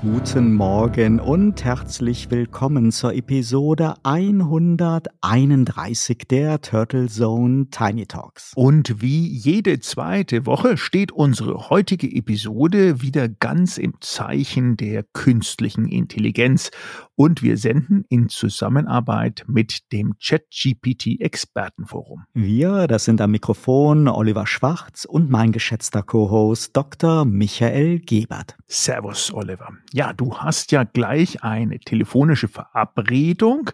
Guten Morgen und herzlich willkommen zur Episode 131 der Turtle Zone Tiny Talks. Und wie jede zweite Woche steht unsere heutige Episode wieder ganz im Zeichen der künstlichen Intelligenz und wir senden in Zusammenarbeit mit dem ChatGPT Expertenforum. Wir, das sind am Mikrofon Oliver Schwarz und mein geschätzter Co-Host Dr. Michael Gebert. Servus, Oliver. Ja, du hast ja gleich eine telefonische Verabredung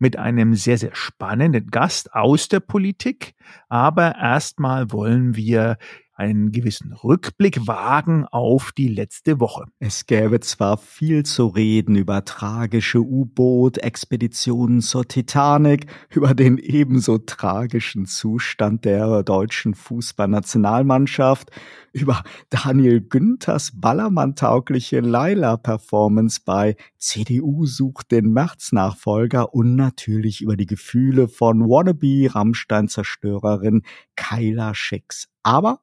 mit einem sehr, sehr spannenden Gast aus der Politik. Aber erstmal wollen wir einen gewissen Rückblick wagen auf die letzte Woche. Es gäbe zwar viel zu reden über tragische U-Boot-Expeditionen zur Titanic, über den ebenso tragischen Zustand der deutschen Fußballnationalmannschaft, über Daniel Günthers ballermann-taugliche Laila-Performance bei CDU sucht den März-Nachfolger und natürlich über die Gefühle von Wannabe-Rammstein-Zerstörerin Kyla Schicks. Aber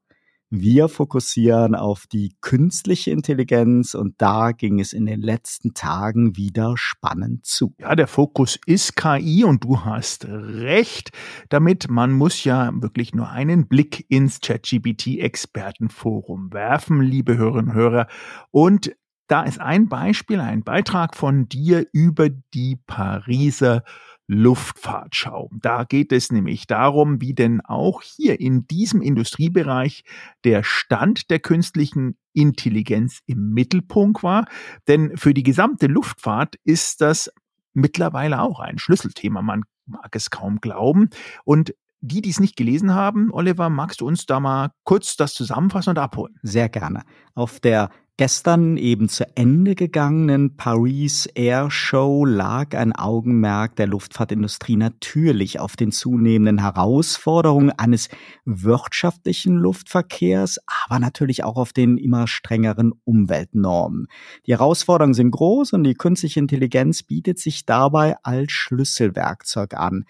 wir fokussieren auf die künstliche Intelligenz und da ging es in den letzten Tagen wieder spannend zu. Ja, der Fokus ist KI und du hast recht. Damit man muss ja wirklich nur einen Blick ins ChatGPT Expertenforum werfen, liebe Hörerinnen und Hörer. Und da ist ein Beispiel, ein Beitrag von dir über die Pariser Luftfahrtschau. Da geht es nämlich darum, wie denn auch hier in diesem Industriebereich der Stand der künstlichen Intelligenz im Mittelpunkt war. Denn für die gesamte Luftfahrt ist das mittlerweile auch ein Schlüsselthema. Man mag es kaum glauben. Und die, die es nicht gelesen haben, Oliver, magst du uns da mal kurz das zusammenfassen und abholen? Sehr gerne. Auf der gestern eben zu Ende gegangenen Paris Air Show lag ein Augenmerk der Luftfahrtindustrie natürlich auf den zunehmenden Herausforderungen eines wirtschaftlichen Luftverkehrs, aber natürlich auch auf den immer strengeren Umweltnormen. Die Herausforderungen sind groß und die künstliche Intelligenz bietet sich dabei als Schlüsselwerkzeug an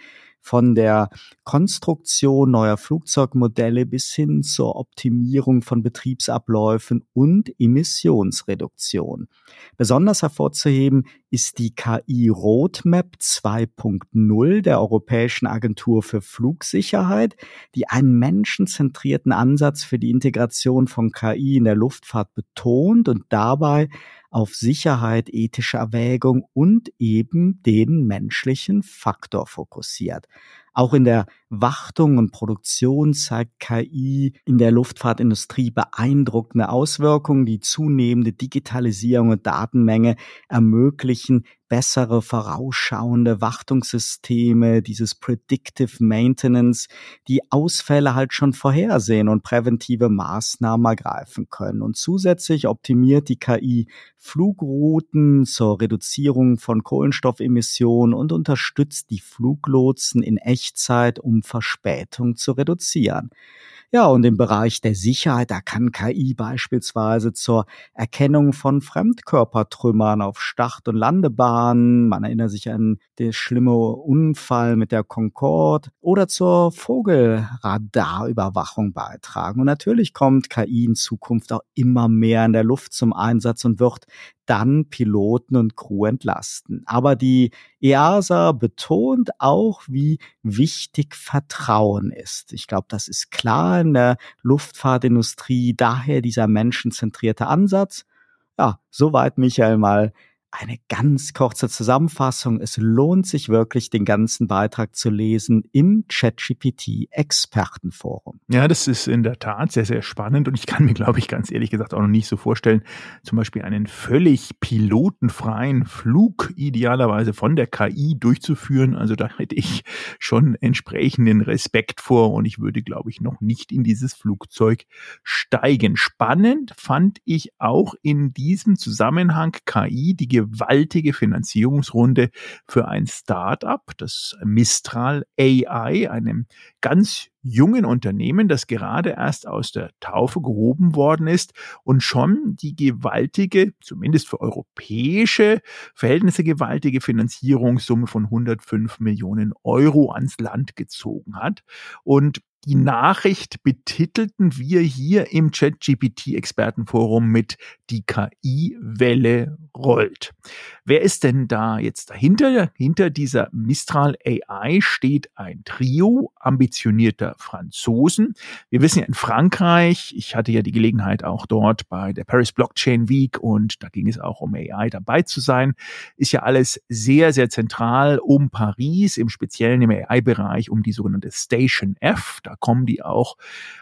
von der Konstruktion neuer Flugzeugmodelle bis hin zur Optimierung von Betriebsabläufen und Emissionsreduktion. Besonders hervorzuheben ist die KI Roadmap 2.0 der Europäischen Agentur für Flugsicherheit, die einen menschenzentrierten Ansatz für die Integration von KI in der Luftfahrt betont und dabei auf Sicherheit, ethische Erwägung und eben den menschlichen Faktor fokussiert. Auch in der Wartung und Produktion zeigt KI in der Luftfahrtindustrie beeindruckende Auswirkungen. Die zunehmende Digitalisierung und Datenmenge ermöglichen bessere vorausschauende Wartungssysteme, dieses Predictive Maintenance, die Ausfälle halt schon vorhersehen und präventive Maßnahmen ergreifen können. Und zusätzlich optimiert die KI Flugrouten zur Reduzierung von Kohlenstoffemissionen und unterstützt die Fluglotsen in Echtzeit, um Verspätung zu reduzieren. Ja, und im Bereich der Sicherheit, da kann KI beispielsweise zur Erkennung von Fremdkörpertrümmern auf Start- und Landebahnen, man erinnert sich an den schlimmen Unfall mit der Concorde oder zur Vogelradarüberwachung beitragen. Und natürlich kommt KI in Zukunft auch immer mehr in der Luft zum Einsatz und wird dann Piloten und Crew entlasten. Aber die EASA betont auch, wie wichtig Vertrauen ist. Ich glaube, das ist klar in der Luftfahrtindustrie, daher dieser menschenzentrierte Ansatz. Ja, soweit Michael mal eine ganz kurze Zusammenfassung. Es lohnt sich wirklich, den ganzen Beitrag zu lesen im ChatGPT Expertenforum. Ja, das ist in der Tat sehr, sehr spannend und ich kann mir, glaube ich, ganz ehrlich gesagt auch noch nicht so vorstellen, zum Beispiel einen völlig pilotenfreien Flug idealerweise von der KI durchzuführen. Also da hätte ich schon entsprechenden Respekt vor und ich würde, glaube ich, noch nicht in dieses Flugzeug steigen. Spannend fand ich auch in diesem Zusammenhang KI die gewaltige Finanzierungsrunde für ein Start-up, das Mistral AI, einem ganz jungen Unternehmen, das gerade erst aus der Taufe gehoben worden ist und schon die gewaltige, zumindest für europäische Verhältnisse gewaltige Finanzierungssumme von 105 Millionen Euro ans Land gezogen hat. Und die Nachricht betitelten wir hier im ChatGPT-Expertenforum mit Die KI-Welle rollt. Wer ist denn da jetzt dahinter? Hinter dieser Mistral AI steht ein Trio ambitionierter Franzosen. Wir wissen ja in Frankreich, ich hatte ja die Gelegenheit auch dort bei der Paris Blockchain Week und da ging es auch um AI dabei zu sein, ist ja alles sehr, sehr zentral um Paris, im Speziellen im AI-Bereich um die sogenannte Station F. Da kommen die auch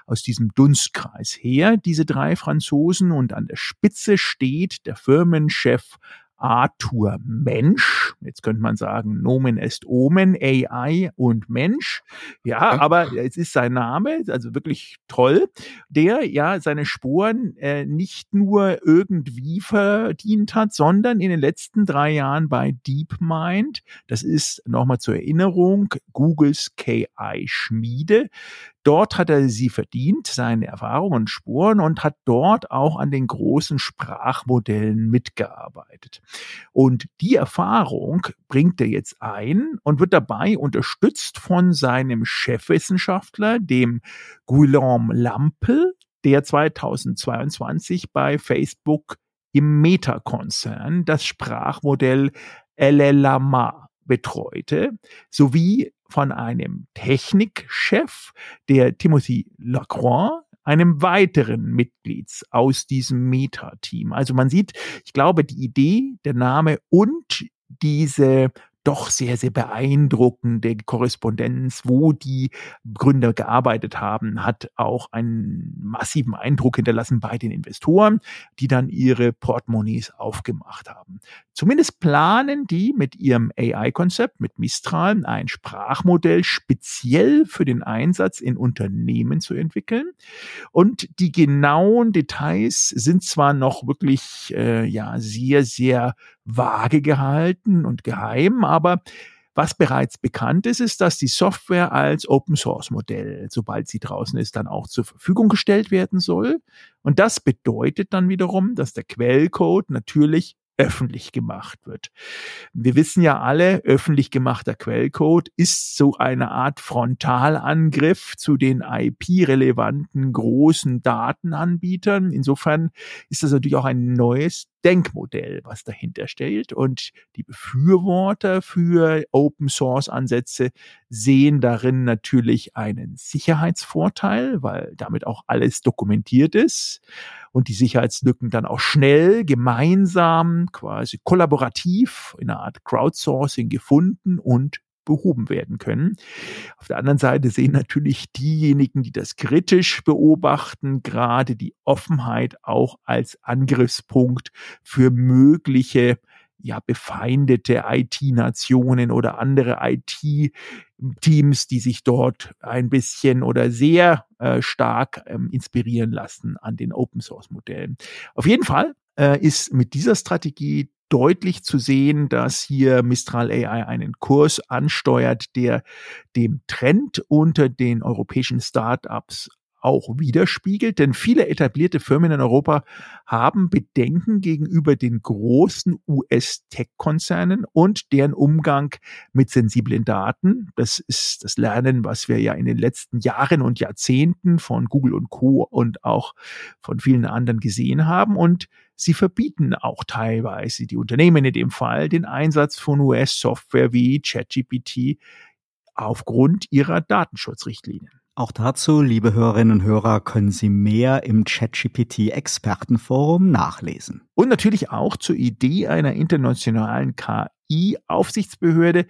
aus diesem Dunstkreis her, diese drei Franzosen. Und an der Spitze steht der Firmenchef Arthur Mensch. Jetzt könnte man sagen, Nomen est Omen, AI und Mensch. Ja, aber es ist sein Name, also wirklich toll, der ja seine Spuren äh, nicht nur irgendwie verdient hat, sondern in den letzten drei Jahren bei DeepMind, das ist nochmal zur Erinnerung, Googles KI-Schmiede, Dort hat er sie verdient, seine Erfahrungen und Spuren und hat dort auch an den großen Sprachmodellen mitgearbeitet. Und die Erfahrung bringt er jetzt ein und wird dabei unterstützt von seinem Chefwissenschaftler, dem Guillaume Lampel, der 2022 bei Facebook im Meta-Konzern das Sprachmodell LLama betreute, sowie von einem Technikchef, der Timothy Lacroix, einem weiteren Mitglieds aus diesem Meta-Team. Also man sieht, ich glaube, die Idee, der Name und diese doch sehr, sehr beeindruckende Korrespondenz, wo die Gründer gearbeitet haben, hat auch einen massiven Eindruck hinterlassen bei den Investoren, die dann ihre Portemonnaies aufgemacht haben. Zumindest planen die mit ihrem AI-Konzept, mit Mistral, ein Sprachmodell speziell für den Einsatz in Unternehmen zu entwickeln. Und die genauen Details sind zwar noch wirklich äh, ja sehr, sehr vage gehalten und geheim, aber was bereits bekannt ist, ist, dass die Software als Open Source Modell, sobald sie draußen ist, dann auch zur Verfügung gestellt werden soll. Und das bedeutet dann wiederum, dass der Quellcode natürlich öffentlich gemacht wird. Wir wissen ja alle, öffentlich gemachter Quellcode ist so eine Art Frontalangriff zu den IP-relevanten großen Datenanbietern. Insofern ist das natürlich auch ein neues Denkmodell, was dahinter steht. Und die Befürworter für Open Source Ansätze sehen darin natürlich einen Sicherheitsvorteil, weil damit auch alles dokumentiert ist und die Sicherheitslücken dann auch schnell gemeinsam, quasi kollaborativ in einer Art Crowdsourcing gefunden und behoben werden können. Auf der anderen Seite sehen natürlich diejenigen, die das kritisch beobachten, gerade die Offenheit auch als Angriffspunkt für mögliche ja, befeindete IT-Nationen oder andere IT-Teams, die sich dort ein bisschen oder sehr äh, stark ähm, inspirieren lassen an den Open-Source-Modellen. Auf jeden Fall äh, ist mit dieser Strategie deutlich zu sehen, dass hier Mistral AI einen Kurs ansteuert, der dem Trend unter den europäischen Startups auch widerspiegelt, denn viele etablierte Firmen in Europa haben Bedenken gegenüber den großen US-Tech-Konzernen und deren Umgang mit sensiblen Daten. Das ist das Lernen, was wir ja in den letzten Jahren und Jahrzehnten von Google und Co. und auch von vielen anderen gesehen haben und Sie verbieten auch teilweise die Unternehmen in dem Fall den Einsatz von US-Software wie ChatGPT aufgrund ihrer Datenschutzrichtlinien. Auch dazu, liebe Hörerinnen und Hörer, können Sie mehr im ChatGPT Expertenforum nachlesen. Und natürlich auch zur Idee einer internationalen KI-Aufsichtsbehörde,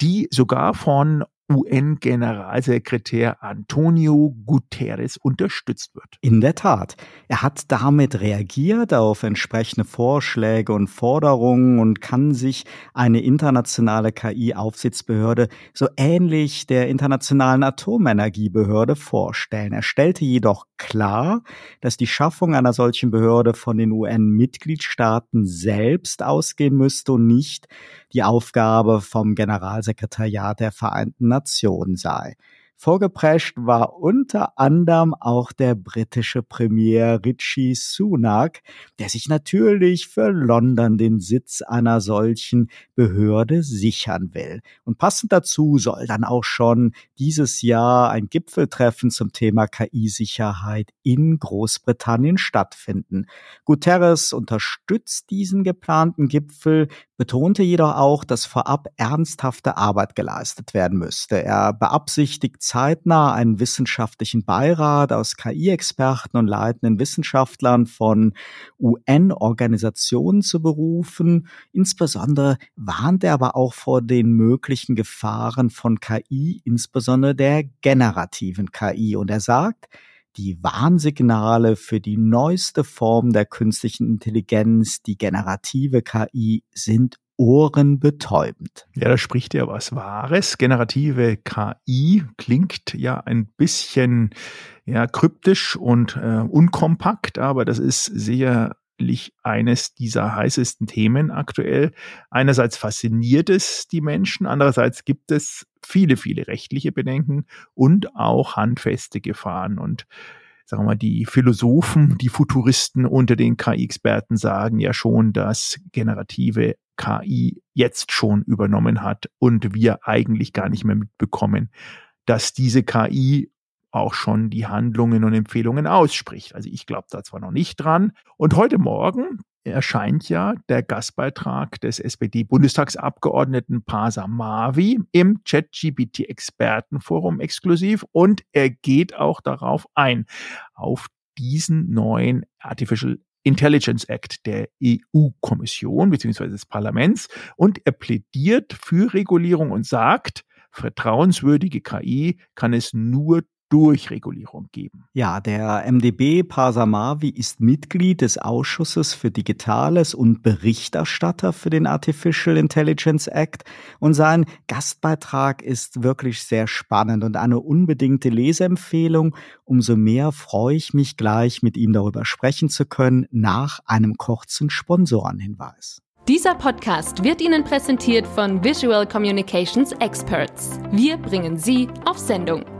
die sogar von UN-Generalsekretär Antonio Guterres unterstützt wird. In der Tat. Er hat damit reagiert auf entsprechende Vorschläge und Forderungen und kann sich eine internationale KI-Aufsichtsbehörde so ähnlich der Internationalen Atomenergiebehörde vorstellen. Er stellte jedoch klar, dass die Schaffung einer solchen Behörde von den UN-Mitgliedstaaten selbst ausgehen müsste und nicht die Aufgabe vom Generalsekretariat der Vereinten Nationen sei. Vorgeprescht war unter anderem auch der britische Premier Richie Sunak, der sich natürlich für London den Sitz einer solchen Behörde sichern will. Und passend dazu soll dann auch schon dieses Jahr ein Gipfeltreffen zum Thema KI-Sicherheit in Großbritannien stattfinden. Guterres unterstützt diesen geplanten Gipfel, betonte jedoch auch, dass vorab ernsthafte Arbeit geleistet werden müsste. Er beabsichtigt zeitnah einen wissenschaftlichen Beirat aus KI-Experten und leitenden Wissenschaftlern von UN-Organisationen zu berufen. Insbesondere warnt er aber auch vor den möglichen Gefahren von KI, insbesondere der generativen KI. Und er sagt, die Warnsignale für die neueste Form der künstlichen Intelligenz, die generative KI, sind ohrenbetäubend. Ja, da spricht ja was Wahres. Generative KI klingt ja ein bisschen ja, kryptisch und äh, unkompakt, aber das ist sehr eines dieser heißesten Themen aktuell. Einerseits fasziniert es die Menschen, andererseits gibt es viele, viele rechtliche Bedenken und auch handfeste Gefahren. Und sagen wir mal, die Philosophen, die Futuristen unter den KI-Experten sagen ja schon, dass generative KI jetzt schon übernommen hat und wir eigentlich gar nicht mehr mitbekommen, dass diese KI auch schon die Handlungen und Empfehlungen ausspricht. Also ich glaube da zwar noch nicht dran. Und heute Morgen erscheint ja der Gastbeitrag des SPD-Bundestagsabgeordneten Pasa Mavi im ChatGPT-Expertenforum exklusiv und er geht auch darauf ein, auf diesen neuen Artificial Intelligence Act der EU-Kommission bzw. des Parlaments und er plädiert für Regulierung und sagt, vertrauenswürdige KI kann es nur Durchregulierung geben. Ja, der MdB Pasamavi ist Mitglied des Ausschusses für Digitales und Berichterstatter für den Artificial Intelligence Act und sein Gastbeitrag ist wirklich sehr spannend und eine unbedingte Leseempfehlung. Umso mehr freue ich mich gleich mit ihm darüber sprechen zu können nach einem kurzen Sponsorenhinweis. Dieser Podcast wird Ihnen präsentiert von Visual Communications Experts. Wir bringen Sie auf Sendung.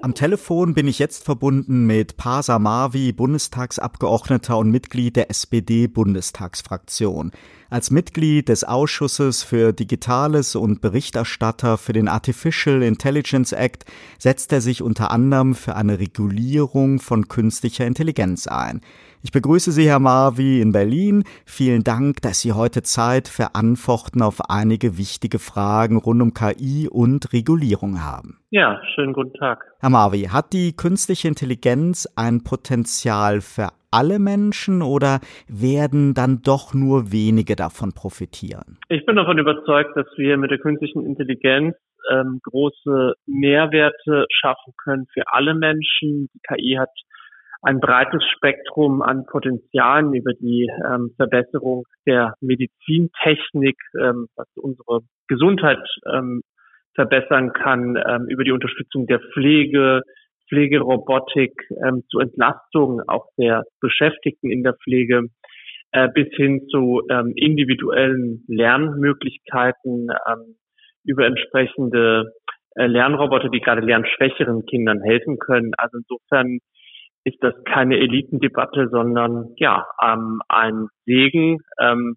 Am Telefon bin ich jetzt verbunden mit Pasa Mavi, Bundestagsabgeordneter und Mitglied der SPD-Bundestagsfraktion. Als Mitglied des Ausschusses für Digitales und Berichterstatter für den Artificial Intelligence Act setzt er sich unter anderem für eine Regulierung von künstlicher Intelligenz ein. Ich begrüße Sie, Herr Marvi, in Berlin. Vielen Dank, dass Sie heute Zeit für Antworten auf einige wichtige Fragen rund um KI und Regulierung haben. Ja, schönen guten Tag. Herr Marvi, hat die künstliche Intelligenz ein Potenzial für alle Menschen oder werden dann doch nur wenige davon profitieren? Ich bin davon überzeugt, dass wir mit der künstlichen Intelligenz ähm, große Mehrwerte schaffen können für alle Menschen. Die KI hat ein breites Spektrum an Potenzialen über die ähm, Verbesserung der Medizintechnik, ähm, was unsere Gesundheit ähm, verbessern kann, ähm, über die Unterstützung der Pflege, Pflegerobotik ähm, zur Entlastung auch der Beschäftigten in der Pflege äh, bis hin zu ähm, individuellen Lernmöglichkeiten über entsprechende äh, Lernroboter, die gerade lernschwächeren Kindern helfen können. Also insofern ist das keine Elitendebatte, sondern ja ähm, ein Segen ähm,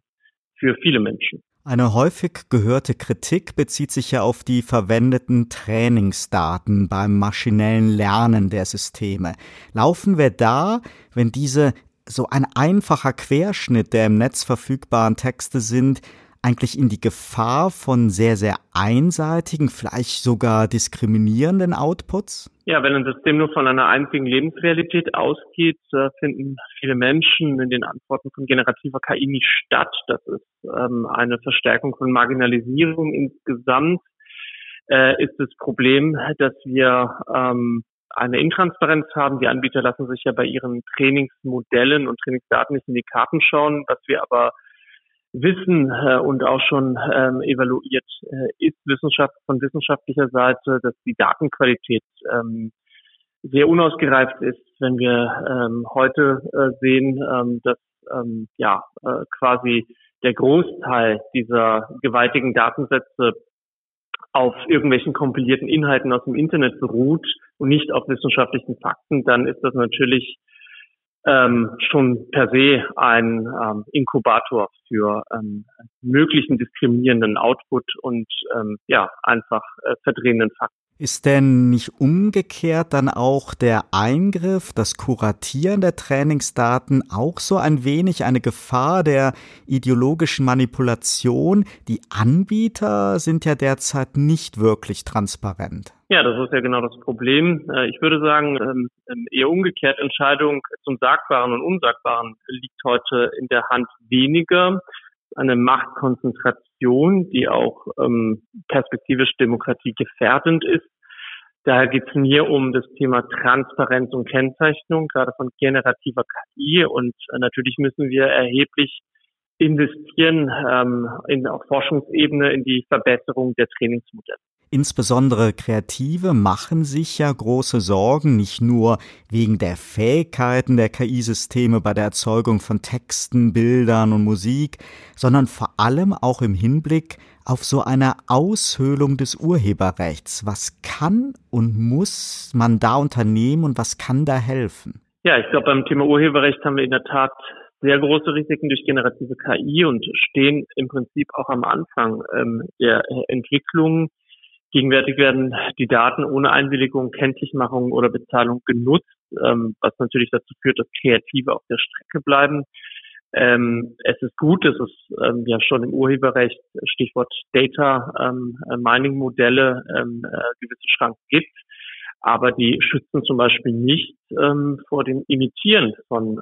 für viele Menschen. Eine häufig gehörte Kritik bezieht sich ja auf die verwendeten Trainingsdaten beim maschinellen Lernen der Systeme. Laufen wir da, wenn diese so ein einfacher Querschnitt der im Netz verfügbaren Texte sind, eigentlich in die Gefahr von sehr, sehr einseitigen, vielleicht sogar diskriminierenden Outputs? Ja, wenn ein System nur von einer einzigen Lebensrealität ausgeht, äh, finden viele Menschen in den Antworten von generativer KI nicht statt. Das ist ähm, eine Verstärkung von Marginalisierung insgesamt. Äh, ist das Problem, dass wir ähm, eine Intransparenz haben. Die Anbieter lassen sich ja bei ihren Trainingsmodellen und Trainingsdaten nicht in die Karten schauen. Was wir aber wissen äh, und auch schon ähm, evaluiert äh, ist Wissenschaft von wissenschaftlicher Seite, dass die Datenqualität ähm, sehr unausgereift ist, wenn wir ähm, heute äh, sehen, ähm, dass ähm, ja äh, quasi der Großteil dieser gewaltigen Datensätze auf irgendwelchen kompilierten Inhalten aus dem Internet beruht und nicht auf wissenschaftlichen Fakten, dann ist das natürlich ähm, schon per se ein ähm, Inkubator für ähm, möglichen diskriminierenden Output und ähm, ja einfach äh, verdrehenden Fakten. Ist denn nicht umgekehrt dann auch der Eingriff, das Kuratieren der Trainingsdaten auch so ein wenig eine Gefahr der ideologischen Manipulation? Die Anbieter sind ja derzeit nicht wirklich transparent. Ja, das ist ja genau das Problem. Äh, ich würde sagen, ähm, ähm, eher umgekehrt, Entscheidung zum Sagbaren und Unsagbaren liegt heute in der Hand weniger eine Machtkonzentration, die auch ähm, perspektivisch demokratiegefährdend ist. Daher geht es mir um das Thema Transparenz und Kennzeichnung, gerade von generativer KI. Und äh, natürlich müssen wir erheblich investieren ähm, in auf Forschungsebene in die Verbesserung der Trainingsmodelle. Insbesondere Kreative machen sich ja große Sorgen, nicht nur wegen der Fähigkeiten der KI-Systeme bei der Erzeugung von Texten, Bildern und Musik, sondern vor allem auch im Hinblick auf so eine Aushöhlung des Urheberrechts. Was kann und muss man da unternehmen und was kann da helfen? Ja, ich glaube, beim Thema Urheberrecht haben wir in der Tat sehr große Risiken durch generative KI und stehen im Prinzip auch am Anfang ähm, der Entwicklung Gegenwärtig werden die Daten ohne Einwilligung, Kenntlichmachung oder Bezahlung genutzt, ähm, was natürlich dazu führt, dass Kreative auf der Strecke bleiben. Ähm, es ist gut, dass es ähm, ja schon im Urheberrecht, Stichwort Data ähm, Mining Modelle, ähm, äh, gewisse Schranken gibt, aber die schützen zum Beispiel nicht ähm, vor dem Imitieren von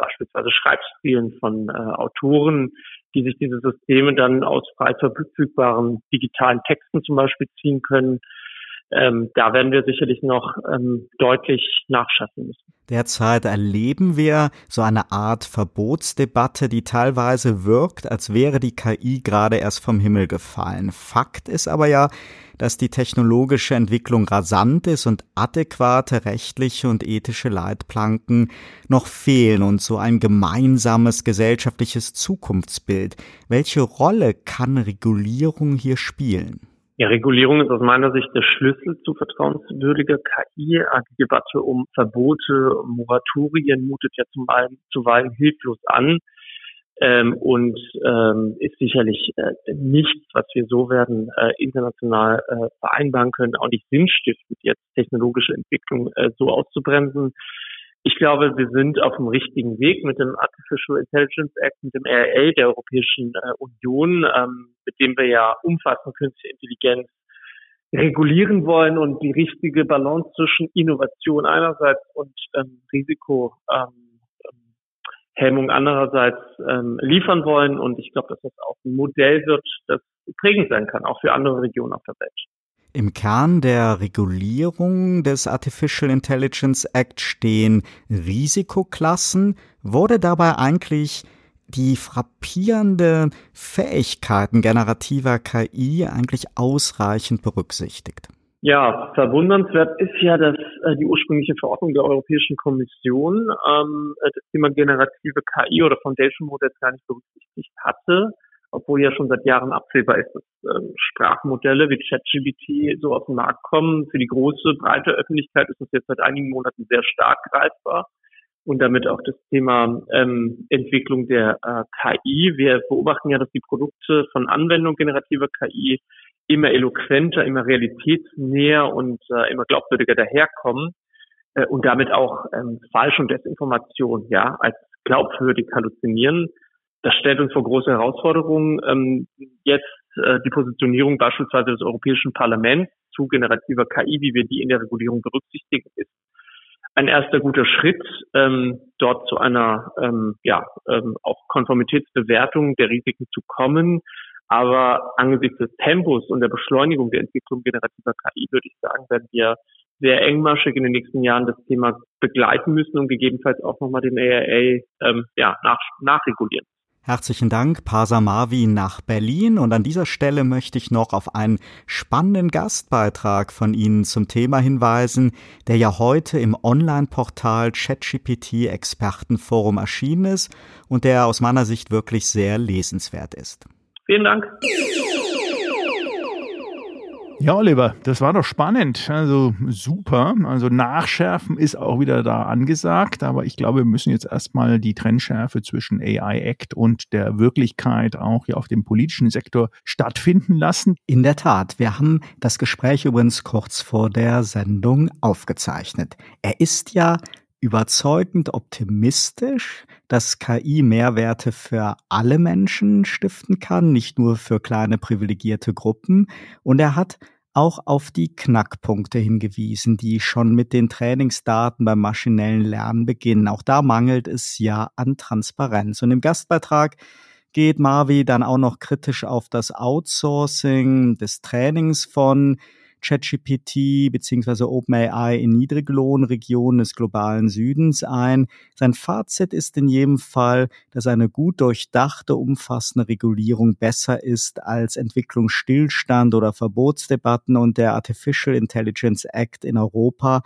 beispielsweise Schreibstilen von äh, Autoren, die sich diese Systeme dann aus frei verfügbaren digitalen Texten zum Beispiel ziehen können. Ähm, da werden wir sicherlich noch ähm, deutlich nachschaffen müssen. Derzeit erleben wir so eine Art Verbotsdebatte, die teilweise wirkt, als wäre die KI gerade erst vom Himmel gefallen. Fakt ist aber ja, dass die technologische Entwicklung rasant ist und adäquate rechtliche und ethische Leitplanken noch fehlen und so ein gemeinsames gesellschaftliches Zukunftsbild. Welche Rolle kann Regulierung hier spielen? Ja, Regulierung ist aus meiner Sicht der Schlüssel zu vertrauenswürdiger KI. Die Debatte um Verbote, Moratorien mutet ja zuweilen, zuweilen hilflos an ähm, und ähm, ist sicherlich äh, nichts, was wir so werden äh, international äh, vereinbaren können, auch nicht sinnstiftend, jetzt technologische Entwicklung äh, so auszubremsen. Ich glaube, wir sind auf dem richtigen Weg mit dem Artificial Intelligence Act, mit dem RA der Europäischen äh, Union, ähm, mit dem wir ja umfassend künstliche Intelligenz regulieren wollen und die richtige Balance zwischen Innovation einerseits und ähm, Risiko ähm, Hemmung andererseits ähm, liefern wollen. Und ich glaube, dass das auch ein Modell wird, das prägend sein kann, auch für andere Regionen auf der Welt. Im Kern der Regulierung des Artificial Intelligence Act stehen Risikoklassen. Wurde dabei eigentlich die frappierende Fähigkeiten generativer KI eigentlich ausreichend berücksichtigt? Ja, verwundernswert ist ja, dass äh, die ursprüngliche Verordnung der Europäischen Kommission ähm, äh, das Thema generative KI oder Foundation Models gar nicht berücksichtigt hatte, obwohl ja schon seit Jahren absehbar ist, dass ähm, Sprachmodelle wie ChatGPT so auf den Markt kommen. Für die große, breite Öffentlichkeit ist das jetzt seit einigen Monaten sehr stark greifbar und damit auch das Thema ähm, Entwicklung der äh, KI. Wir beobachten ja, dass die Produkte von Anwendung generativer KI immer eloquenter, immer realitätsnäher und äh, immer glaubwürdiger daherkommen äh, und damit auch ähm, Falsch- und Desinformation ja als glaubwürdig halluzinieren. das stellt uns vor große Herausforderungen. Ähm, jetzt äh, die Positionierung beispielsweise des Europäischen Parlaments zu generativer KI, wie wir die in der Regulierung berücksichtigen, ist ein erster guter Schritt, ähm, dort zu einer ähm, ja ähm, auch Konformitätsbewertung der Risiken zu kommen. Aber angesichts des Tempos und der Beschleunigung der Entwicklung generativer KI würde ich sagen, werden wir sehr engmaschig in den nächsten Jahren das Thema begleiten müssen und gegebenenfalls auch nochmal den AIA ähm, ja, nach, nachregulieren. Herzlichen Dank, Pasa Marvin nach Berlin. Und an dieser Stelle möchte ich noch auf einen spannenden Gastbeitrag von Ihnen zum Thema hinweisen, der ja heute im Online-Portal ChatGPT Expertenforum erschienen ist und der aus meiner Sicht wirklich sehr lesenswert ist. Vielen Dank. Ja, Oliver, das war doch spannend. Also super. Also Nachschärfen ist auch wieder da angesagt, aber ich glaube, wir müssen jetzt erstmal die Trennschärfe zwischen AI Act und der Wirklichkeit auch hier auf dem politischen Sektor stattfinden lassen. In der Tat, wir haben das Gespräch übrigens kurz vor der Sendung aufgezeichnet. Er ist ja überzeugend optimistisch, dass KI Mehrwerte für alle Menschen stiften kann, nicht nur für kleine privilegierte Gruppen. Und er hat auch auf die Knackpunkte hingewiesen, die schon mit den Trainingsdaten beim maschinellen Lernen beginnen. Auch da mangelt es ja an Transparenz. Und im Gastbeitrag geht Marvi dann auch noch kritisch auf das Outsourcing des Trainings von ChatGPT bzw. OpenAI in Niedriglohnregionen des globalen Südens ein. Sein Fazit ist in jedem Fall, dass eine gut durchdachte, umfassende Regulierung besser ist als Entwicklungsstillstand oder Verbotsdebatten und der Artificial Intelligence Act in Europa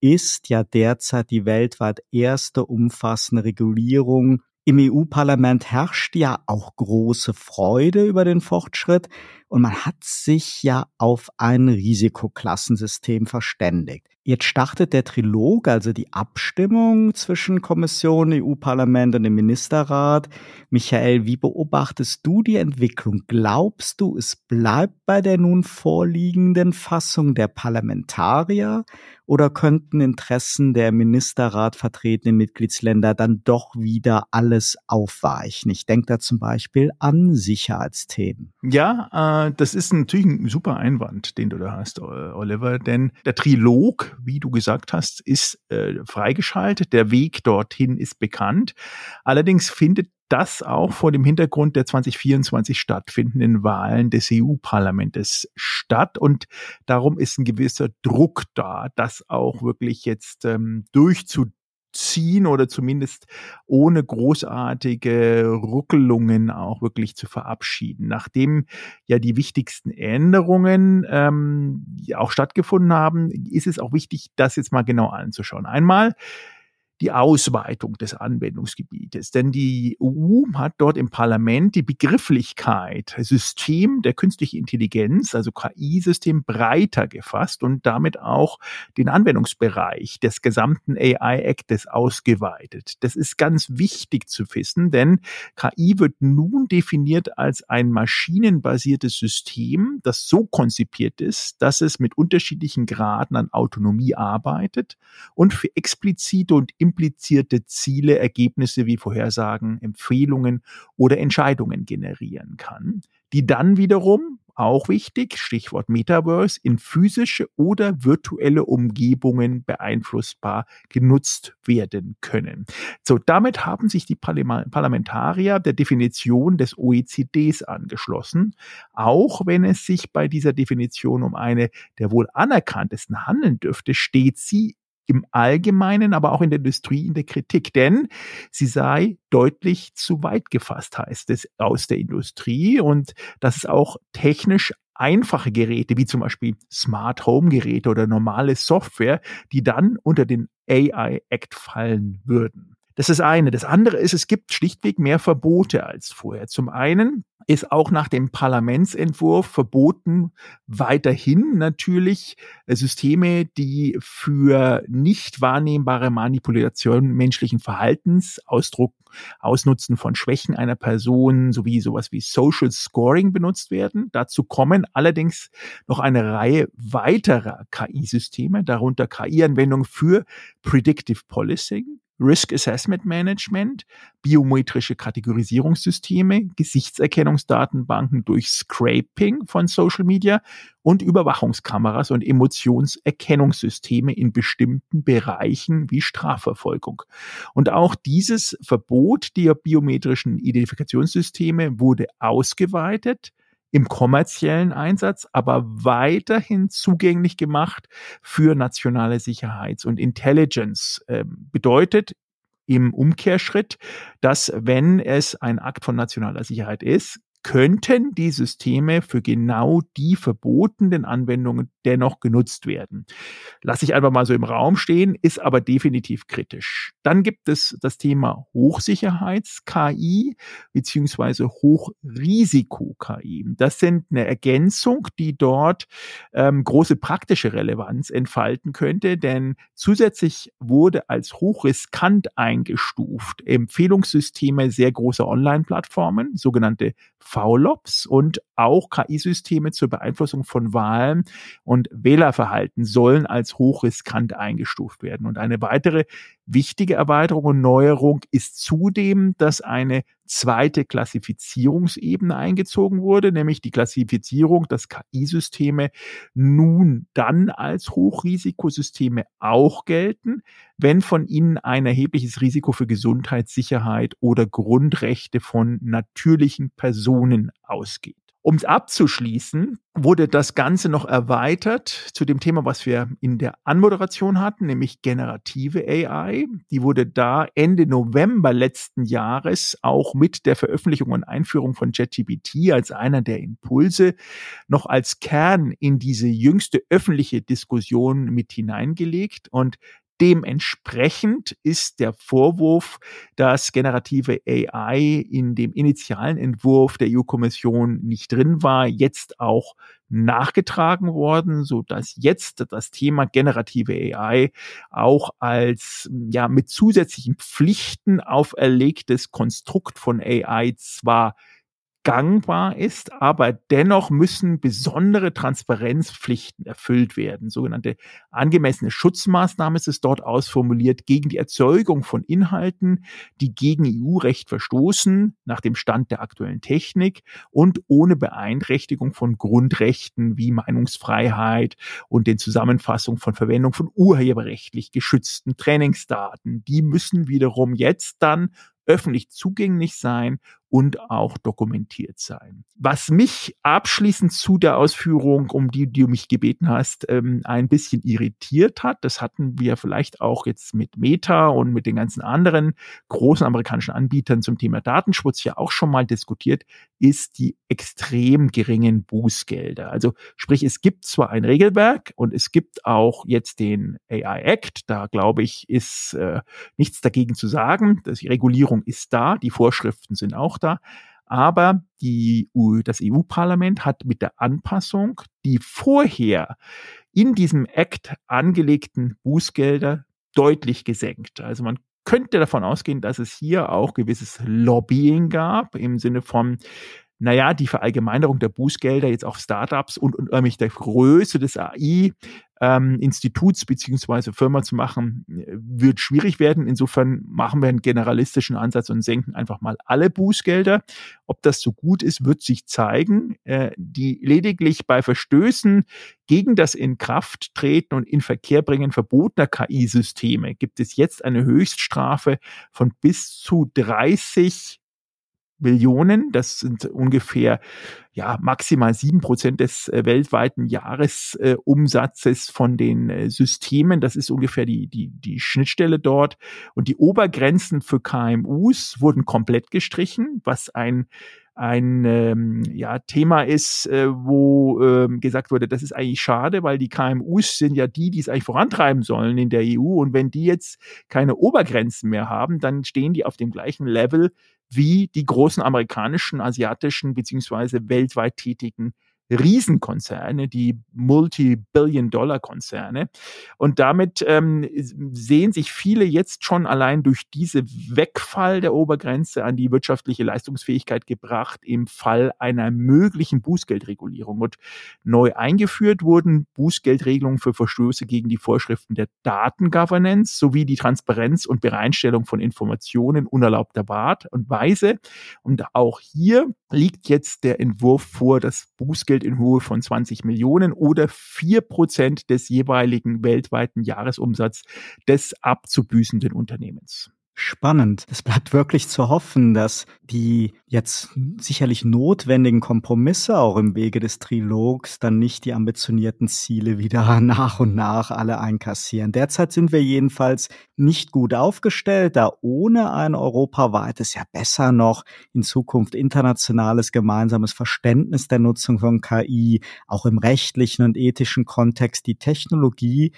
ist ja derzeit die weltweit erste umfassende Regulierung im EU-Parlament herrscht ja auch große Freude über den Fortschritt und man hat sich ja auf ein Risikoklassensystem verständigt. Jetzt startet der Trilog, also die Abstimmung zwischen Kommission, EU-Parlament und dem Ministerrat. Michael, wie beobachtest du die Entwicklung? Glaubst du, es bleibt bei der nun vorliegenden Fassung der Parlamentarier oder könnten Interessen der Ministerrat vertretenen Mitgliedsländer dann doch wieder alles aufweichen? Ich denke da zum Beispiel an Sicherheitsthemen. Ja, äh, das ist natürlich ein super Einwand, den du da hast, Oliver, denn der Trilog wie du gesagt hast, ist äh, freigeschaltet. Der Weg dorthin ist bekannt. Allerdings findet das auch vor dem Hintergrund der 2024 stattfindenden Wahlen des EU-Parlaments statt. Und darum ist ein gewisser Druck da, das auch wirklich jetzt ähm, durchzudrücken ziehen oder zumindest ohne großartige Ruckelungen auch wirklich zu verabschieden. Nachdem ja die wichtigsten Änderungen ähm, auch stattgefunden haben, ist es auch wichtig, das jetzt mal genau anzuschauen. Einmal die Ausweitung des Anwendungsgebietes. Denn die EU hat dort im Parlament die Begrifflichkeit System der künstlichen Intelligenz, also KI-System, breiter gefasst und damit auch den Anwendungsbereich des gesamten AI-Actes ausgeweitet. Das ist ganz wichtig zu wissen, denn KI wird nun definiert als ein maschinenbasiertes System, das so konzipiert ist, dass es mit unterschiedlichen Graden an Autonomie arbeitet und für explizite und implizierte Ziele, Ergebnisse wie Vorhersagen, Empfehlungen oder Entscheidungen generieren kann, die dann wiederum auch wichtig, Stichwort Metaverse, in physische oder virtuelle Umgebungen beeinflussbar genutzt werden können. So, damit haben sich die Parlamentarier der Definition des OECDs angeschlossen, auch wenn es sich bei dieser Definition um eine der wohl anerkanntesten handeln dürfte, steht sie im Allgemeinen, aber auch in der Industrie in der Kritik, denn sie sei deutlich zu weit gefasst, heißt es aus der Industrie und dass es auch technisch einfache Geräte, wie zum Beispiel Smart Home Geräte oder normale Software, die dann unter den AI Act fallen würden. Das ist eine. Das andere ist, es gibt schlichtweg mehr Verbote als vorher. Zum einen ist auch nach dem Parlamentsentwurf verboten, weiterhin natürlich äh, Systeme, die für nicht wahrnehmbare Manipulation menschlichen Verhaltens, Ausdruck, Ausnutzen von Schwächen einer Person sowie sowas wie Social Scoring benutzt werden. Dazu kommen allerdings noch eine Reihe weiterer KI-Systeme, darunter KI-Anwendungen für Predictive Policing, Risk Assessment Management, biometrische Kategorisierungssysteme, Gesichtserkennungsdatenbanken durch Scraping von Social Media und Überwachungskameras und Emotionserkennungssysteme in bestimmten Bereichen wie Strafverfolgung. Und auch dieses Verbot der biometrischen Identifikationssysteme wurde ausgeweitet im kommerziellen Einsatz, aber weiterhin zugänglich gemacht für nationale Sicherheits- und Intelligence. Äh, bedeutet im Umkehrschritt, dass wenn es ein Akt von nationaler Sicherheit ist, könnten die Systeme für genau die verbotenen Anwendungen dennoch genutzt werden. Lasse ich einfach mal so im Raum stehen, ist aber definitiv kritisch. Dann gibt es das Thema Hochsicherheits-KI beziehungsweise Hochrisiko-KI. Das sind eine Ergänzung, die dort ähm, große praktische Relevanz entfalten könnte, denn zusätzlich wurde als hochriskant eingestuft Empfehlungssysteme sehr großer Online-Plattformen, sogenannte VLOPs und auch KI-Systeme zur Beeinflussung von Wahlen und Wählerverhalten sollen als hochriskant eingestuft werden. Und eine weitere wichtige Erweiterung und Neuerung ist zudem, dass eine zweite Klassifizierungsebene eingezogen wurde, nämlich die Klassifizierung, dass KI-Systeme nun dann als Hochrisikosysteme auch gelten, wenn von ihnen ein erhebliches Risiko für Gesundheit, Sicherheit oder Grundrechte von natürlichen Personen ausgeht. Um es abzuschließen, wurde das Ganze noch erweitert zu dem Thema, was wir in der Anmoderation hatten, nämlich generative AI. Die wurde da Ende November letzten Jahres auch mit der Veröffentlichung und Einführung von ChatGPT als einer der Impulse noch als Kern in diese jüngste öffentliche Diskussion mit hineingelegt. Und Dementsprechend ist der Vorwurf, dass generative AI in dem initialen Entwurf der EU-Kommission nicht drin war, jetzt auch nachgetragen worden, so dass jetzt das Thema generative AI auch als ja mit zusätzlichen Pflichten auferlegtes Konstrukt von AI zwar gangbar ist, aber dennoch müssen besondere Transparenzpflichten erfüllt werden. Sogenannte angemessene Schutzmaßnahmen ist es dort ausformuliert gegen die Erzeugung von Inhalten, die gegen EU-Recht verstoßen, nach dem Stand der aktuellen Technik und ohne Beeinträchtigung von Grundrechten wie Meinungsfreiheit und den Zusammenfassung von Verwendung von urheberrechtlich geschützten Trainingsdaten. Die müssen wiederum jetzt dann öffentlich zugänglich sein und auch dokumentiert sein. Was mich abschließend zu der Ausführung, um die du mich gebeten hast, ähm, ein bisschen irritiert hat, das hatten wir vielleicht auch jetzt mit Meta und mit den ganzen anderen großen amerikanischen Anbietern zum Thema Datenschutz ja auch schon mal diskutiert, ist die extrem geringen Bußgelder. Also sprich, es gibt zwar ein Regelwerk und es gibt auch jetzt den AI Act, da glaube ich, ist äh, nichts dagegen zu sagen. Die Regulierung ist da, die Vorschriften sind auch da. Aber die, das EU-Parlament hat mit der Anpassung die vorher in diesem Act angelegten Bußgelder deutlich gesenkt. Also man könnte davon ausgehen, dass es hier auch gewisses Lobbying gab im Sinne von, naja, die Verallgemeinerung der Bußgelder jetzt auf Startups und, und nämlich der Größe des AI ähm, beziehungsweise Firma zu machen, wird schwierig werden. Insofern machen wir einen generalistischen Ansatz und senken einfach mal alle Bußgelder. Ob das so gut ist, wird sich zeigen. Äh, die lediglich bei Verstößen gegen das Inkrafttreten und in Verkehr bringen verbotener KI-Systeme gibt es jetzt eine Höchststrafe von bis zu 30 Millionen. Das sind ungefähr ja maximal sieben Prozent des äh, weltweiten Jahresumsatzes äh, von den äh, Systemen. Das ist ungefähr die, die, die Schnittstelle dort. Und die Obergrenzen für KMUs wurden komplett gestrichen, was ein ein ähm, ja, Thema ist, äh, wo ähm, gesagt wurde, das ist eigentlich schade, weil die KMUs sind ja die, die es eigentlich vorantreiben sollen in der EU. Und wenn die jetzt keine Obergrenzen mehr haben, dann stehen die auf dem gleichen Level wie die großen amerikanischen, asiatischen beziehungsweise weltweit tätigen Riesenkonzerne, die Multi-Billion-Dollar-Konzerne. Und damit ähm, sehen sich viele jetzt schon allein durch diese Wegfall der Obergrenze an die wirtschaftliche Leistungsfähigkeit gebracht im Fall einer möglichen Bußgeldregulierung. Und neu eingeführt wurden Bußgeldregelungen für Verstöße gegen die Vorschriften der Datengovernance sowie die Transparenz und Bereinstellung von Informationen unerlaubter Art und Weise. Und auch hier liegt jetzt der Entwurf vor, das Bußgeld in Höhe von 20 Millionen oder vier Prozent des jeweiligen weltweiten Jahresumsatz des abzubüßenden Unternehmens. Spannend. Es bleibt wirklich zu hoffen, dass die jetzt sicherlich notwendigen Kompromisse auch im Wege des Trilogs dann nicht die ambitionierten Ziele wieder nach und nach alle einkassieren. Derzeit sind wir jedenfalls nicht gut aufgestellt, da ohne ein europaweites, ja besser noch in Zukunft internationales gemeinsames Verständnis der Nutzung von KI, auch im rechtlichen und ethischen Kontext die Technologie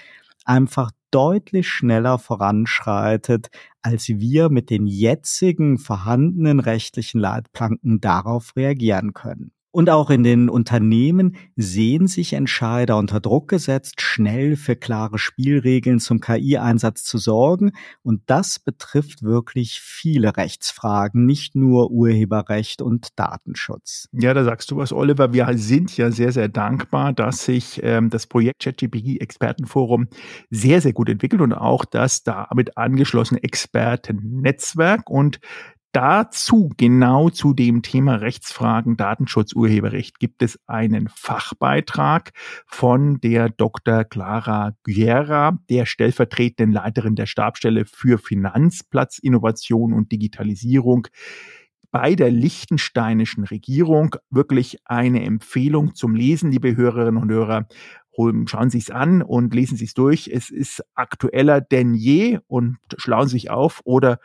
einfach deutlich schneller voranschreitet, als wir mit den jetzigen vorhandenen rechtlichen Leitplanken darauf reagieren können. Und auch in den Unternehmen sehen sich Entscheider unter Druck gesetzt, schnell für klare Spielregeln zum KI-Einsatz zu sorgen. Und das betrifft wirklich viele Rechtsfragen, nicht nur Urheberrecht und Datenschutz. Ja, da sagst du was, Oliver. Wir sind ja sehr, sehr dankbar, dass sich ähm, das Projekt ChatGPT Expertenforum sehr, sehr gut entwickelt und auch das damit angeschlossene Expertennetzwerk. Und dazu, genau zu dem Thema Rechtsfragen, Datenschutz, Urheberrecht, gibt es einen Fachbeitrag von der Dr. Clara Guerra, der stellvertretenden Leiterin der Stabstelle für Finanzplatzinnovation und Digitalisierung bei der liechtensteinischen Regierung wirklich eine Empfehlung zum Lesen, liebe Hörerinnen und Hörer. Schauen Sie es an und lesen Sie es durch. Es ist aktueller denn je und schlauen Sie sich auf oder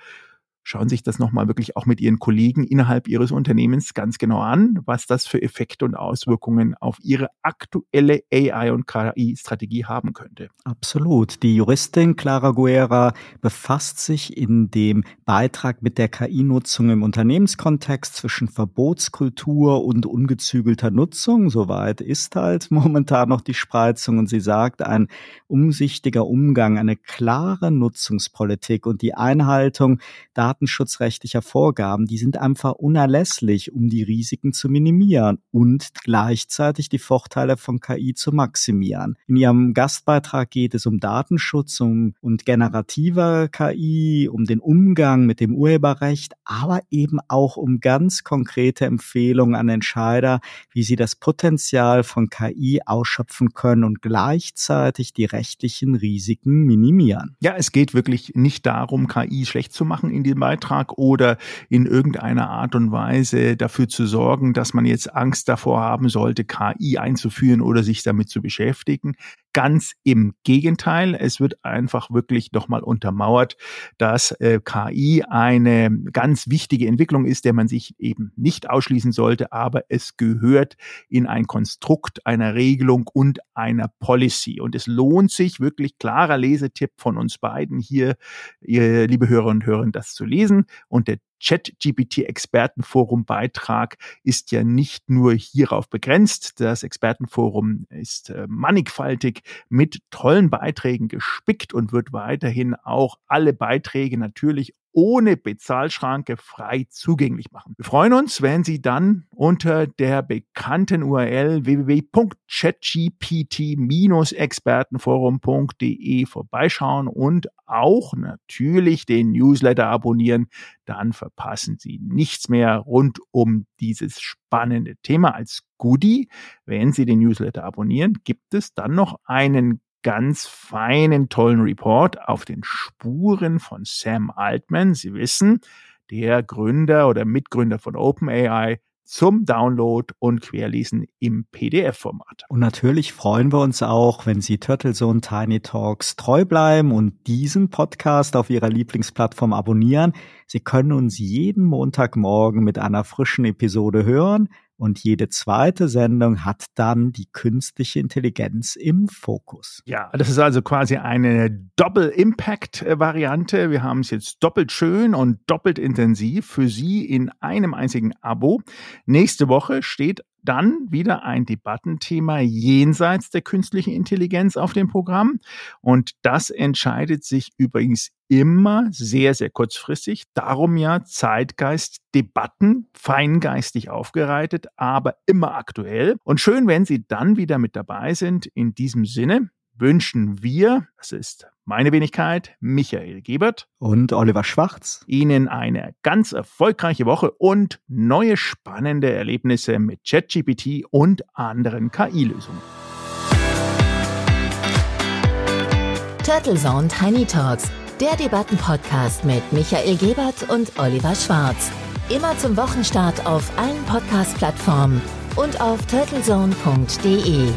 schauen sich das nochmal wirklich auch mit ihren Kollegen innerhalb ihres Unternehmens ganz genau an, was das für Effekte und Auswirkungen auf ihre aktuelle AI- und KI-Strategie haben könnte. Absolut. Die Juristin Clara Guerra befasst sich in dem Beitrag mit der KI-Nutzung im Unternehmenskontext zwischen Verbotskultur und ungezügelter Nutzung. Soweit ist halt momentan noch die Spreizung und sie sagt, ein umsichtiger Umgang, eine klare Nutzungspolitik und die Einhaltung da datenschutzrechtlicher Vorgaben, die sind einfach unerlässlich, um die Risiken zu minimieren und gleichzeitig die Vorteile von KI zu maximieren. In ihrem Gastbeitrag geht es um Datenschutz um, und generative KI, um den Umgang mit dem Urheberrecht, aber eben auch um ganz konkrete Empfehlungen an Entscheider, wie sie das Potenzial von KI ausschöpfen können und gleichzeitig die rechtlichen Risiken minimieren. Ja, es geht wirklich nicht darum, KI schlecht zu machen in dem Beitrag oder in irgendeiner Art und Weise dafür zu sorgen, dass man jetzt Angst davor haben sollte, KI einzuführen oder sich damit zu beschäftigen. Ganz im Gegenteil, es wird einfach wirklich nochmal untermauert, dass äh, KI eine ganz wichtige Entwicklung ist, der man sich eben nicht ausschließen sollte, aber es gehört in ein Konstrukt einer Regelung und einer Policy. Und es lohnt sich wirklich, klarer Lesetipp von uns beiden hier, ihr, liebe Hörer und Hörer, das zu lesen. Und der Chat-GPT-Expertenforum-Beitrag ist ja nicht nur hierauf begrenzt. Das Expertenforum ist äh, mannigfaltig mit tollen Beiträgen gespickt und wird weiterhin auch alle Beiträge natürlich ohne Bezahlschranke frei zugänglich machen. Wir freuen uns, wenn Sie dann unter der bekannten URL www.chatgpt-expertenforum.de vorbeischauen und auch natürlich den Newsletter abonnieren. Dann verpassen Sie nichts mehr rund um dieses spannende Thema. Als Goodie, wenn Sie den Newsletter abonnieren, gibt es dann noch einen ganz feinen, tollen Report auf den Spuren von Sam Altman. Sie wissen, der Gründer oder Mitgründer von OpenAI zum Download und Querlesen im PDF-Format. Und natürlich freuen wir uns auch, wenn Sie Turtlesohn Tiny Talks treu bleiben und diesen Podcast auf Ihrer Lieblingsplattform abonnieren. Sie können uns jeden Montagmorgen mit einer frischen Episode hören und jede zweite Sendung hat dann die künstliche Intelligenz im Fokus. Ja, das ist also quasi eine Doppel-Impact-Variante. Wir haben es jetzt doppelt schön und doppelt intensiv für Sie in einem einzigen Abo. Nächste Woche steht dann wieder ein Debattenthema jenseits der künstlichen Intelligenz auf dem Programm. Und das entscheidet sich übrigens immer sehr, sehr kurzfristig. Darum ja Zeitgeist Debatten, feingeistig aufgereitet, aber immer aktuell. Und schön, wenn Sie dann wieder mit dabei sind. In diesem Sinne wünschen wir, das ist meine Wenigkeit, Michael Gebert und Oliver Schwarz, Ihnen eine ganz erfolgreiche Woche und neue spannende Erlebnisse mit ChatGPT und anderen KI-Lösungen. Turtle Zone Tiny Talks, der Debattenpodcast mit Michael Gebert und Oliver Schwarz. Immer zum Wochenstart auf allen Podcast-Plattformen und auf turtlezone.de.